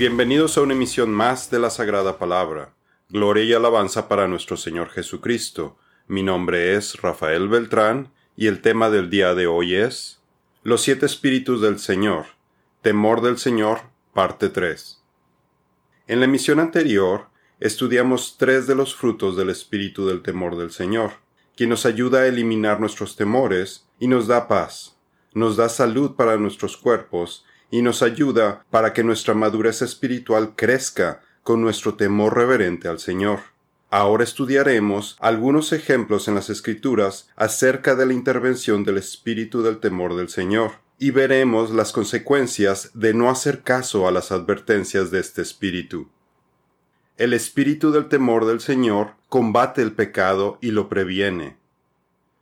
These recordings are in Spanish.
Bienvenidos a una emisión más de la Sagrada Palabra. Gloria y alabanza para nuestro Señor Jesucristo. Mi nombre es Rafael Beltrán y el tema del día de hoy es Los siete espíritus del Señor. Temor del Señor, parte 3. En la emisión anterior estudiamos tres de los frutos del espíritu del temor del Señor, quien nos ayuda a eliminar nuestros temores y nos da paz, nos da salud para nuestros cuerpos y nos ayuda para que nuestra madurez espiritual crezca con nuestro temor reverente al Señor. Ahora estudiaremos algunos ejemplos en las Escrituras acerca de la intervención del espíritu del temor del Señor, y veremos las consecuencias de no hacer caso a las advertencias de este espíritu. El espíritu del temor del Señor combate el pecado y lo previene.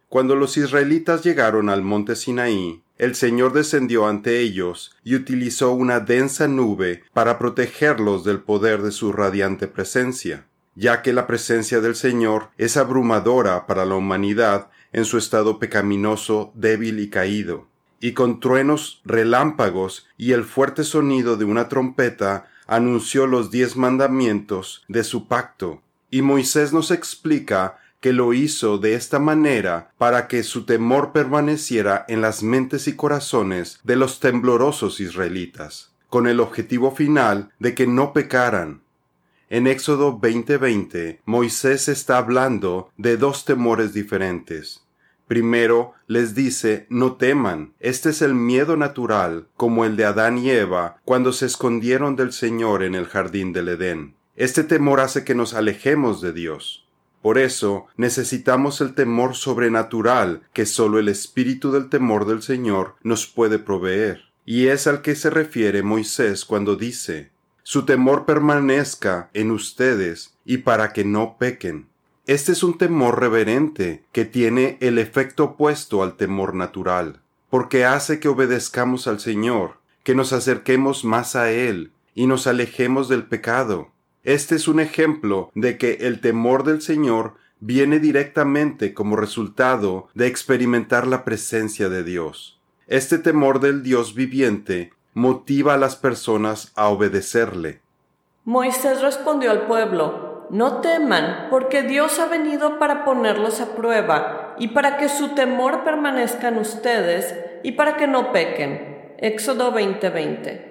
Cuando los israelitas llegaron al monte Sinaí, el Señor descendió ante ellos y utilizó una densa nube para protegerlos del poder de su radiante presencia, ya que la presencia del Señor es abrumadora para la humanidad en su estado pecaminoso, débil y caído. Y con truenos, relámpagos y el fuerte sonido de una trompeta anunció los diez mandamientos de su pacto. Y Moisés nos explica que lo hizo de esta manera para que su temor permaneciera en las mentes y corazones de los temblorosos israelitas, con el objetivo final de que no pecaran. En Éxodo 20:20, Moisés está hablando de dos temores diferentes. Primero les dice, no teman, este es el miedo natural, como el de Adán y Eva cuando se escondieron del Señor en el jardín del Edén. Este temor hace que nos alejemos de Dios. Por eso necesitamos el temor sobrenatural que sólo el espíritu del temor del Señor nos puede proveer. Y es al que se refiere Moisés cuando dice, Su temor permanezca en ustedes y para que no pequen. Este es un temor reverente que tiene el efecto opuesto al temor natural, porque hace que obedezcamos al Señor, que nos acerquemos más a Él y nos alejemos del pecado este es un ejemplo de que el temor del Señor viene directamente como resultado de experimentar la presencia de Dios. Este temor del Dios viviente motiva a las personas a obedecerle. Moisés respondió al pueblo, No teman, porque Dios ha venido para ponerlos a prueba, y para que su temor permanezca en ustedes, y para que no pequen. Éxodo 20:20.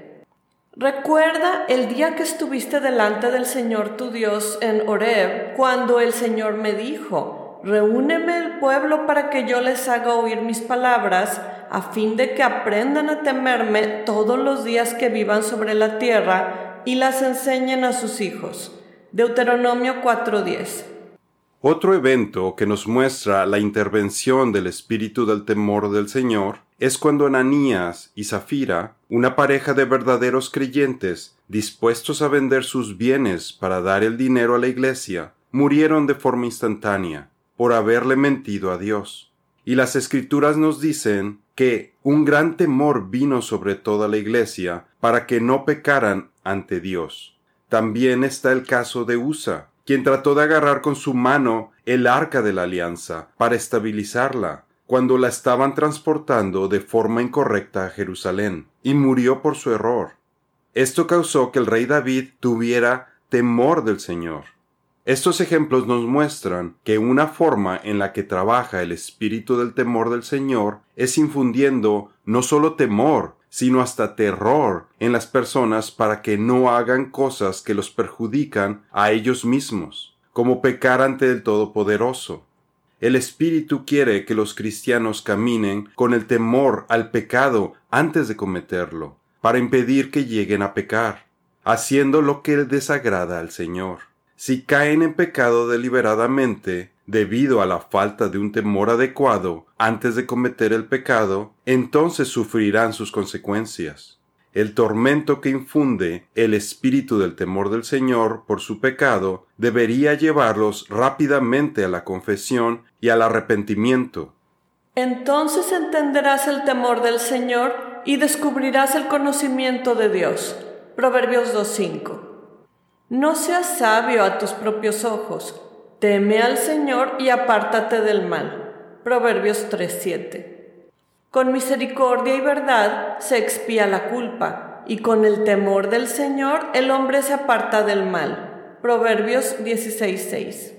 Recuerda el día que estuviste delante del Señor tu Dios en Horeb, cuando el Señor me dijo, Reúneme el pueblo para que yo les haga oír mis palabras, a fin de que aprendan a temerme todos los días que vivan sobre la tierra y las enseñen a sus hijos. Deuteronomio 4:10 Otro evento que nos muestra la intervención del espíritu del temor del Señor es cuando Ananías y Zafira, una pareja de verdaderos creyentes dispuestos a vender sus bienes para dar el dinero a la iglesia, murieron de forma instantánea por haberle mentido a Dios. Y las escrituras nos dicen que un gran temor vino sobre toda la iglesia para que no pecaran ante Dios. También está el caso de Usa, quien trató de agarrar con su mano el arca de la alianza para estabilizarla, cuando la estaban transportando de forma incorrecta a Jerusalén, y murió por su error. Esto causó que el rey David tuviera temor del Señor. Estos ejemplos nos muestran que una forma en la que trabaja el espíritu del temor del Señor es infundiendo no solo temor, sino hasta terror en las personas para que no hagan cosas que los perjudican a ellos mismos, como pecar ante el Todopoderoso. El Espíritu quiere que los cristianos caminen con el temor al pecado antes de cometerlo, para impedir que lleguen a pecar, haciendo lo que desagrada al Señor. Si caen en pecado deliberadamente, debido a la falta de un temor adecuado antes de cometer el pecado, entonces sufrirán sus consecuencias el tormento que infunde el espíritu del temor del Señor por su pecado debería llevarlos rápidamente a la confesión y al arrepentimiento. Entonces entenderás el temor del Señor y descubrirás el conocimiento de Dios. Proverbios 2.5. No seas sabio a tus propios ojos, teme al Señor y apártate del mal. Proverbios 3.7. Con misericordia y verdad se expía la culpa, y con el temor del Señor el hombre se aparta del mal. Proverbios 16:6.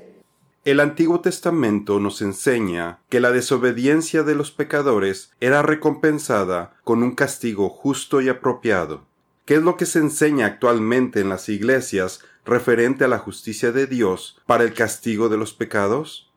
El Antiguo Testamento nos enseña que la desobediencia de los pecadores era recompensada con un castigo justo y apropiado. ¿Qué es lo que se enseña actualmente en las iglesias referente a la justicia de Dios para el castigo de los pecados?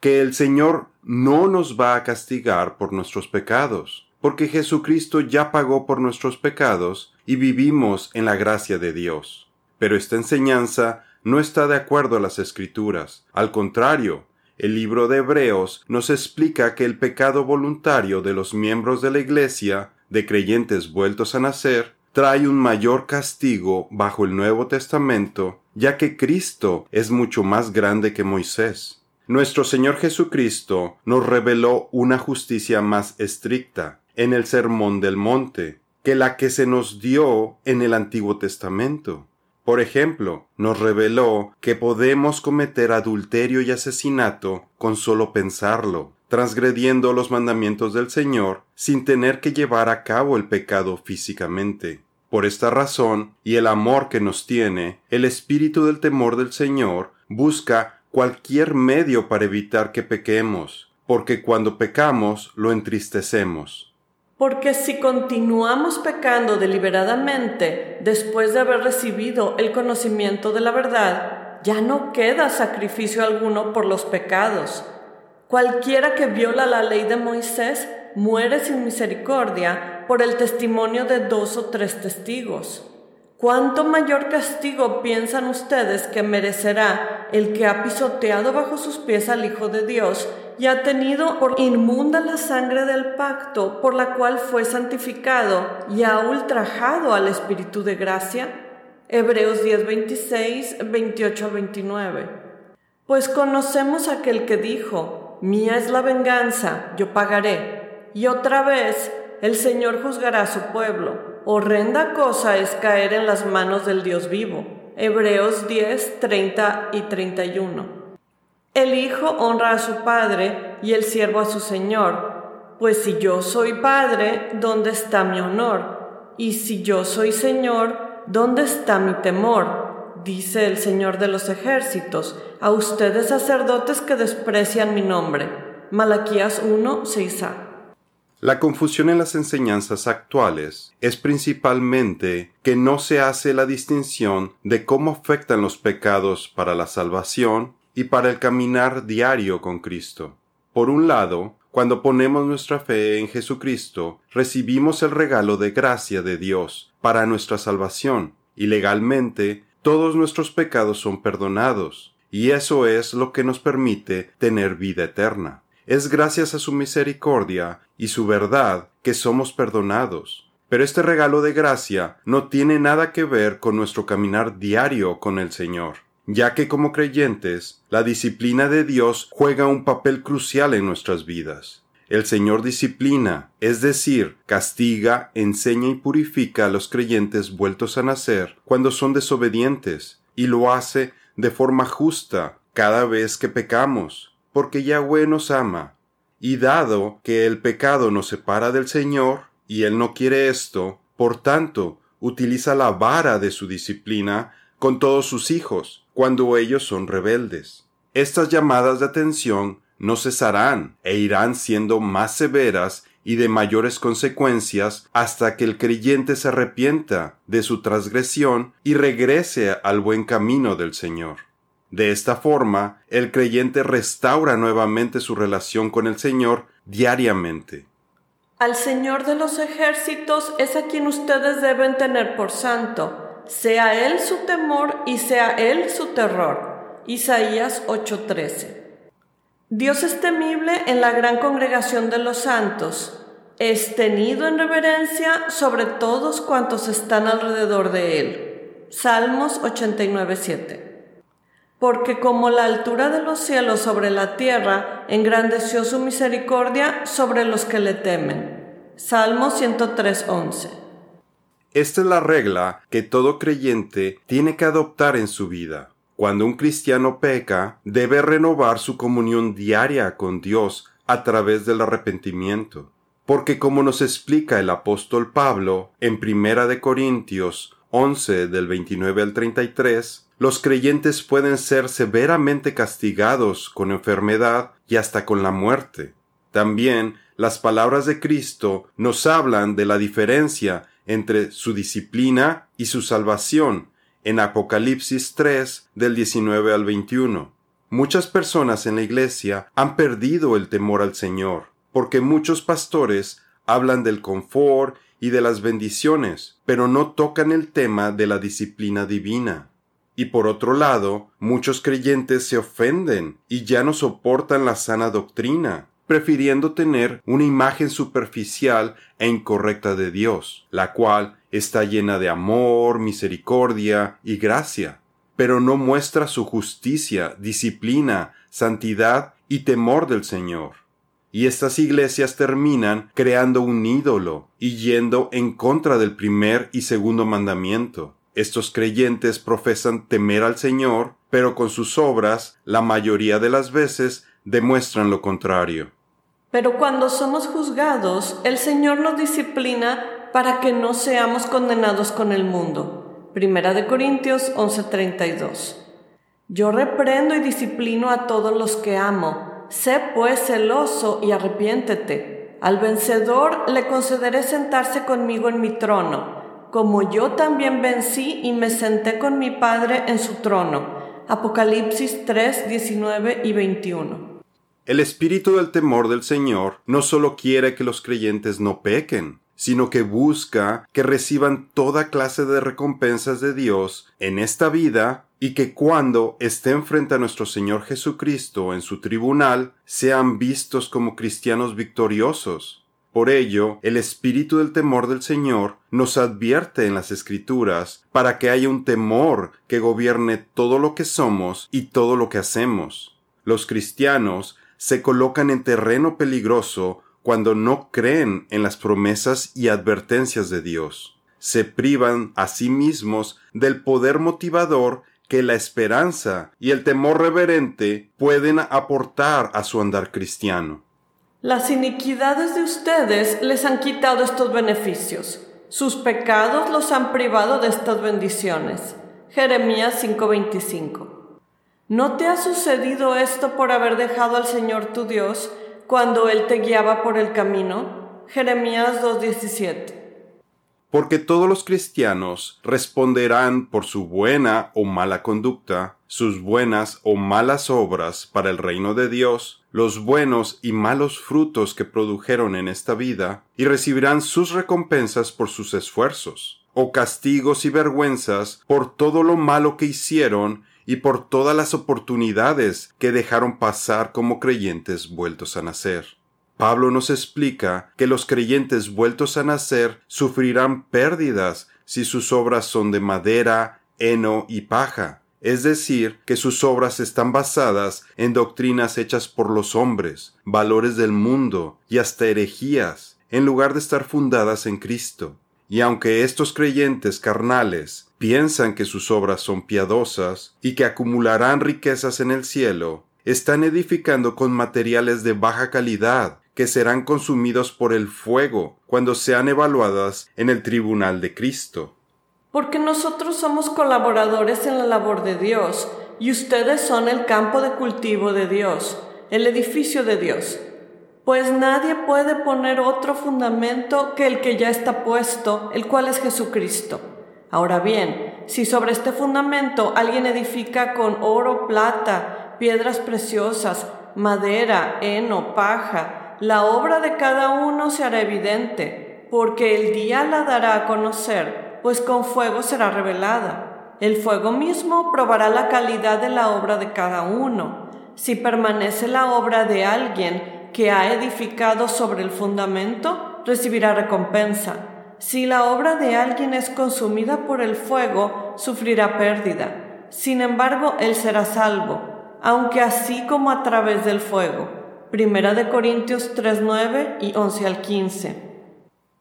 Que el Señor no nos va a castigar por nuestros pecados, porque Jesucristo ya pagó por nuestros pecados y vivimos en la gracia de Dios. Pero esta enseñanza no está de acuerdo a las Escrituras. Al contrario, el libro de Hebreos nos explica que el pecado voluntario de los miembros de la Iglesia, de creyentes vueltos a nacer, trae un mayor castigo bajo el Nuevo Testamento, ya que Cristo es mucho más grande que Moisés. Nuestro Señor Jesucristo nos reveló una justicia más estricta en el Sermón del Monte que la que se nos dio en el Antiguo Testamento. Por ejemplo, nos reveló que podemos cometer adulterio y asesinato con solo pensarlo, transgrediendo los mandamientos del Señor sin tener que llevar a cabo el pecado físicamente. Por esta razón, y el amor que nos tiene, el espíritu del temor del Señor busca cualquier medio para evitar que pequemos, porque cuando pecamos lo entristecemos. Porque si continuamos pecando deliberadamente después de haber recibido el conocimiento de la verdad, ya no queda sacrificio alguno por los pecados, Cualquiera que viola la ley de Moisés muere sin misericordia por el testimonio de dos o tres testigos. ¿Cuánto mayor castigo piensan ustedes que merecerá el que ha pisoteado bajo sus pies al Hijo de Dios y ha tenido por inmunda la sangre del pacto por la cual fue santificado y ha ultrajado al Espíritu de gracia? Hebreos 10, 26, 28 29. Pues conocemos aquel que dijo, Mía es la venganza, yo pagaré. Y otra vez, el Señor juzgará a su pueblo. Horrenda cosa es caer en las manos del Dios vivo. Hebreos 10, 30 y 31. El Hijo honra a su Padre y el siervo a su Señor. Pues si yo soy Padre, ¿dónde está mi honor? Y si yo soy Señor, ¿dónde está mi temor? dice el Señor de los ejércitos, a ustedes sacerdotes que desprecian mi nombre. Malaquías 1, 6a. La confusión en las enseñanzas actuales es principalmente que no se hace la distinción de cómo afectan los pecados para la salvación y para el caminar diario con Cristo. Por un lado, cuando ponemos nuestra fe en Jesucristo, recibimos el regalo de gracia de Dios para nuestra salvación, y legalmente todos nuestros pecados son perdonados, y eso es lo que nos permite tener vida eterna. Es gracias a su misericordia y su verdad que somos perdonados. Pero este regalo de gracia no tiene nada que ver con nuestro caminar diario con el Señor, ya que como creyentes, la disciplina de Dios juega un papel crucial en nuestras vidas. El Señor disciplina, es decir, castiga, enseña y purifica a los creyentes vueltos a nacer cuando son desobedientes, y lo hace de forma justa cada vez que pecamos, porque Yahweh nos ama. Y dado que el pecado nos separa del Señor, y Él no quiere esto, por tanto, utiliza la vara de su disciplina con todos sus hijos, cuando ellos son rebeldes. Estas llamadas de atención no cesarán e irán siendo más severas y de mayores consecuencias hasta que el creyente se arrepienta de su transgresión y regrese al buen camino del Señor. De esta forma, el creyente restaura nuevamente su relación con el Señor diariamente. Al Señor de los ejércitos es a quien ustedes deben tener por santo, sea Él su temor y sea Él su terror. Isaías 8:13 Dios es temible en la gran congregación de los santos, es tenido en reverencia sobre todos cuantos están alrededor de él. Salmos 89.7. Porque como la altura de los cielos sobre la tierra, engrandeció su misericordia sobre los que le temen. Salmos 103.11. Esta es la regla que todo creyente tiene que adoptar en su vida. Cuando un cristiano peca, debe renovar su comunión diaria con Dios a través del arrepentimiento. porque como nos explica el apóstol Pablo en Primera de Corintios 11 del 29 al 33, los creyentes pueden ser severamente castigados con enfermedad y hasta con la muerte. También las palabras de Cristo nos hablan de la diferencia entre su disciplina y su salvación en Apocalipsis 3 del 19 al 21. Muchas personas en la iglesia han perdido el temor al Señor, porque muchos pastores hablan del confort y de las bendiciones, pero no tocan el tema de la disciplina divina. Y por otro lado, muchos creyentes se ofenden y ya no soportan la sana doctrina, prefiriendo tener una imagen superficial e incorrecta de Dios, la cual está llena de amor, misericordia y gracia, pero no muestra su justicia, disciplina, santidad y temor del Señor. Y estas iglesias terminan creando un ídolo y yendo en contra del primer y segundo mandamiento. Estos creyentes profesan temer al Señor, pero con sus obras, la mayoría de las veces, demuestran lo contrario. Pero cuando somos juzgados, el Señor nos disciplina para que no seamos condenados con el mundo. Primera de Corintios 11:32. Yo reprendo y disciplino a todos los que amo Sé pues celoso y arrepiéntete. Al vencedor le concederé sentarse conmigo en mi trono, como yo también vencí y me senté con mi Padre en su trono. Apocalipsis 3, 19 y 21. El espíritu del temor del Señor no solo quiere que los creyentes no pequen, sino que busca que reciban toda clase de recompensas de Dios en esta vida y que cuando estén frente a nuestro Señor Jesucristo en su tribunal sean vistos como cristianos victoriosos. Por ello, el espíritu del temor del Señor nos advierte en las Escrituras para que haya un temor que gobierne todo lo que somos y todo lo que hacemos. Los cristianos se colocan en terreno peligroso cuando no creen en las promesas y advertencias de Dios. Se privan a sí mismos del poder motivador que la esperanza y el temor reverente pueden aportar a su andar cristiano. Las iniquidades de ustedes les han quitado estos beneficios. Sus pecados los han privado de estas bendiciones. Jeremías 5:25. ¿No te ha sucedido esto por haber dejado al Señor tu Dios cuando Él te guiaba por el camino? Jeremías 2:17 porque todos los cristianos responderán por su buena o mala conducta, sus buenas o malas obras para el reino de Dios, los buenos y malos frutos que produjeron en esta vida, y recibirán sus recompensas por sus esfuerzos, o castigos y vergüenzas por todo lo malo que hicieron y por todas las oportunidades que dejaron pasar como creyentes vueltos a nacer. Pablo nos explica que los creyentes vueltos a nacer sufrirán pérdidas si sus obras son de madera, heno y paja, es decir, que sus obras están basadas en doctrinas hechas por los hombres, valores del mundo y hasta herejías, en lugar de estar fundadas en Cristo. Y aunque estos creyentes carnales piensan que sus obras son piadosas y que acumularán riquezas en el cielo, están edificando con materiales de baja calidad que serán consumidos por el fuego cuando sean evaluadas en el tribunal de Cristo. Porque nosotros somos colaboradores en la labor de Dios, y ustedes son el campo de cultivo de Dios, el edificio de Dios. Pues nadie puede poner otro fundamento que el que ya está puesto, el cual es Jesucristo. Ahora bien, si sobre este fundamento alguien edifica con oro, plata, piedras preciosas, madera, heno, paja, la obra de cada uno se hará evidente, porque el día la dará a conocer, pues con fuego será revelada. El fuego mismo probará la calidad de la obra de cada uno. Si permanece la obra de alguien que ha edificado sobre el fundamento, recibirá recompensa. Si la obra de alguien es consumida por el fuego, sufrirá pérdida. Sin embargo, él será salvo, aunque así como a través del fuego Primera de Corintios 3:9 y 11 al 15.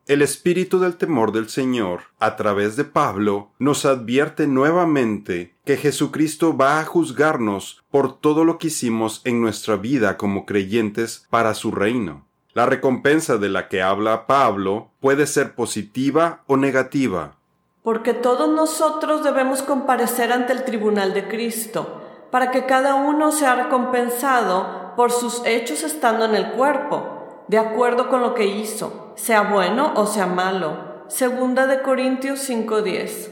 El espíritu del temor del Señor, a través de Pablo, nos advierte nuevamente que Jesucristo va a juzgarnos por todo lo que hicimos en nuestra vida como creyentes para su reino. La recompensa de la que habla Pablo puede ser positiva o negativa. Porque todos nosotros debemos comparecer ante el tribunal de Cristo, para que cada uno sea recompensado por sus hechos estando en el cuerpo, de acuerdo con lo que hizo, sea bueno o sea malo. Segunda de Corintios 5:10.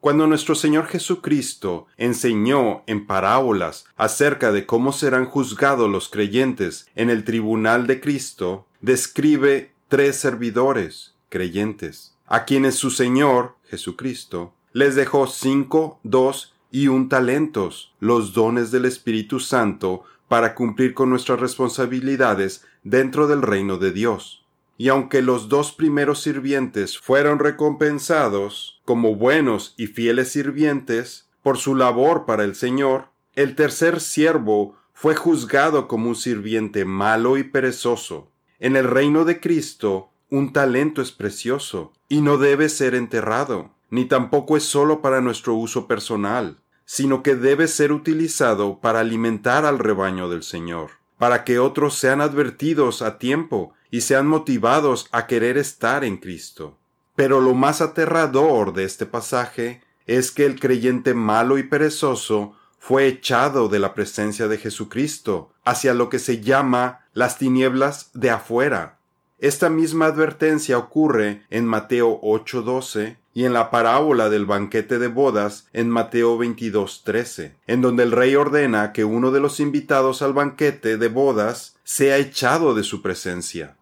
Cuando nuestro Señor Jesucristo enseñó en parábolas acerca de cómo serán juzgados los creyentes en el tribunal de Cristo, describe tres servidores creyentes, a quienes su Señor, Jesucristo, les dejó cinco, dos y un talentos, los dones del Espíritu Santo, para cumplir con nuestras responsabilidades dentro del reino de Dios y aunque los dos primeros sirvientes fueron recompensados como buenos y fieles sirvientes por su labor para el Señor, el tercer siervo fue juzgado como un sirviente malo y perezoso. En el reino de Cristo, un talento es precioso y no debe ser enterrado, ni tampoco es solo para nuestro uso personal, sino que debe ser utilizado para alimentar al rebaño del Señor, para que otros sean advertidos a tiempo y sean motivados a querer estar en Cristo. Pero lo más aterrador de este pasaje es que el creyente malo y perezoso fue echado de la presencia de Jesucristo hacia lo que se llama las tinieblas de afuera. Esta misma advertencia ocurre en Mateo 8:12 y en la parábola del banquete de bodas en Mateo 22:13, en donde el rey ordena que uno de los invitados al banquete de bodas sea echado de su presencia.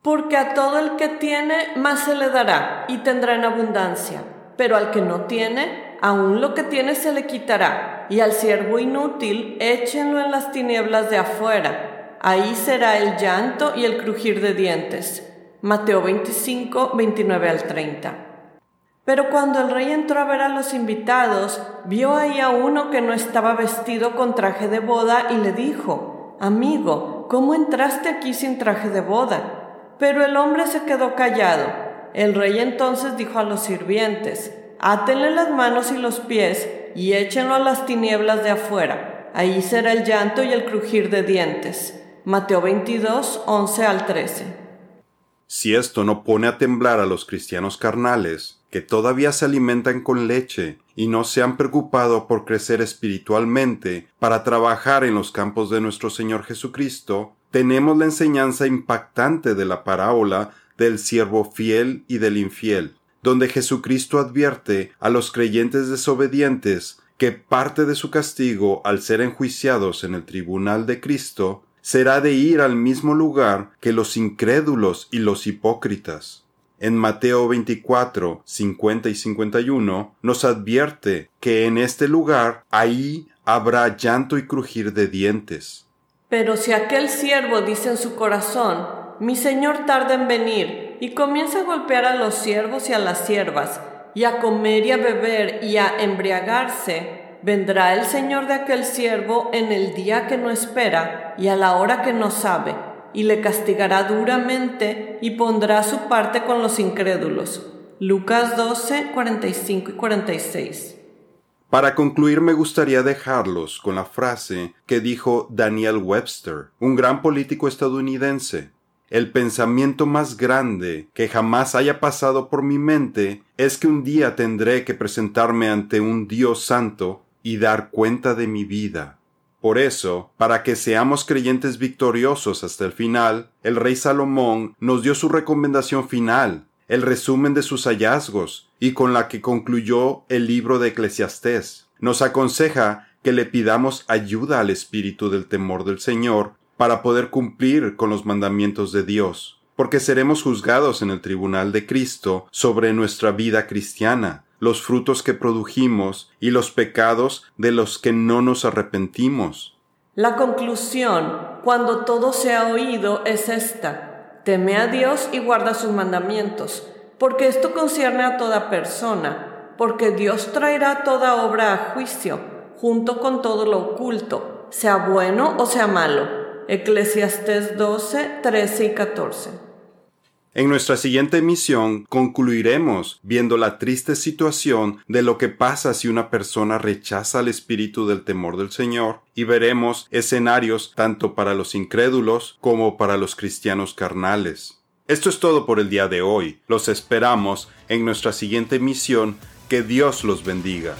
Porque a todo el que tiene más se le dará y tendrá en abundancia, pero al que no tiene, aún lo que tiene se le quitará, y al siervo inútil échenlo en las tinieblas de afuera, ahí será el llanto y el crujir de dientes. Mateo 25, 29 al 30. Pero cuando el rey entró a ver a los invitados, vio ahí a uno que no estaba vestido con traje de boda y le dijo, Amigo, ¿cómo entraste aquí sin traje de boda? Pero el hombre se quedó callado. El rey entonces dijo a los sirvientes, Átenle las manos y los pies y échenlo a las tinieblas de afuera. Ahí será el llanto y el crujir de dientes. Mateo 22, 11 al 13. Si esto no pone a temblar a los cristianos carnales, que todavía se alimentan con leche y no se han preocupado por crecer espiritualmente para trabajar en los campos de nuestro Señor Jesucristo, tenemos la enseñanza impactante de la parábola del siervo fiel y del infiel, donde Jesucristo advierte a los creyentes desobedientes que parte de su castigo al ser enjuiciados en el tribunal de Cristo será de ir al mismo lugar que los incrédulos y los hipócritas. En Mateo 24, 50 y 51 nos advierte que en este lugar ahí habrá llanto y crujir de dientes. Pero si aquel siervo dice en su corazón, mi señor tarda en venir, y comienza a golpear a los siervos y a las siervas, y a comer y a beber y a embriagarse, vendrá el señor de aquel siervo en el día que no espera y a la hora que no sabe, y le castigará duramente y pondrá su parte con los incrédulos. Lucas 12, 45 y 46. Para concluir me gustaría dejarlos con la frase que dijo Daniel Webster, un gran político estadounidense. El pensamiento más grande que jamás haya pasado por mi mente es que un día tendré que presentarme ante un Dios santo y dar cuenta de mi vida. Por eso, para que seamos creyentes victoriosos hasta el final, el rey Salomón nos dio su recomendación final, el resumen de sus hallazgos y con la que concluyó el libro de Eclesiastés. Nos aconseja que le pidamos ayuda al espíritu del temor del Señor para poder cumplir con los mandamientos de Dios, porque seremos juzgados en el tribunal de Cristo sobre nuestra vida cristiana, los frutos que produjimos y los pecados de los que no nos arrepentimos. La conclusión, cuando todo se ha oído, es esta teme a Dios y guarda sus mandamientos, porque esto concierne a toda persona, porque Dios traerá toda obra a juicio, junto con todo lo oculto, sea bueno o sea malo. Eclesiastés 12, 13 y 14. En nuestra siguiente emisión concluiremos viendo la triste situación de lo que pasa si una persona rechaza el espíritu del temor del Señor y veremos escenarios tanto para los incrédulos como para los cristianos carnales. Esto es todo por el día de hoy. Los esperamos en nuestra siguiente emisión. Que Dios los bendiga.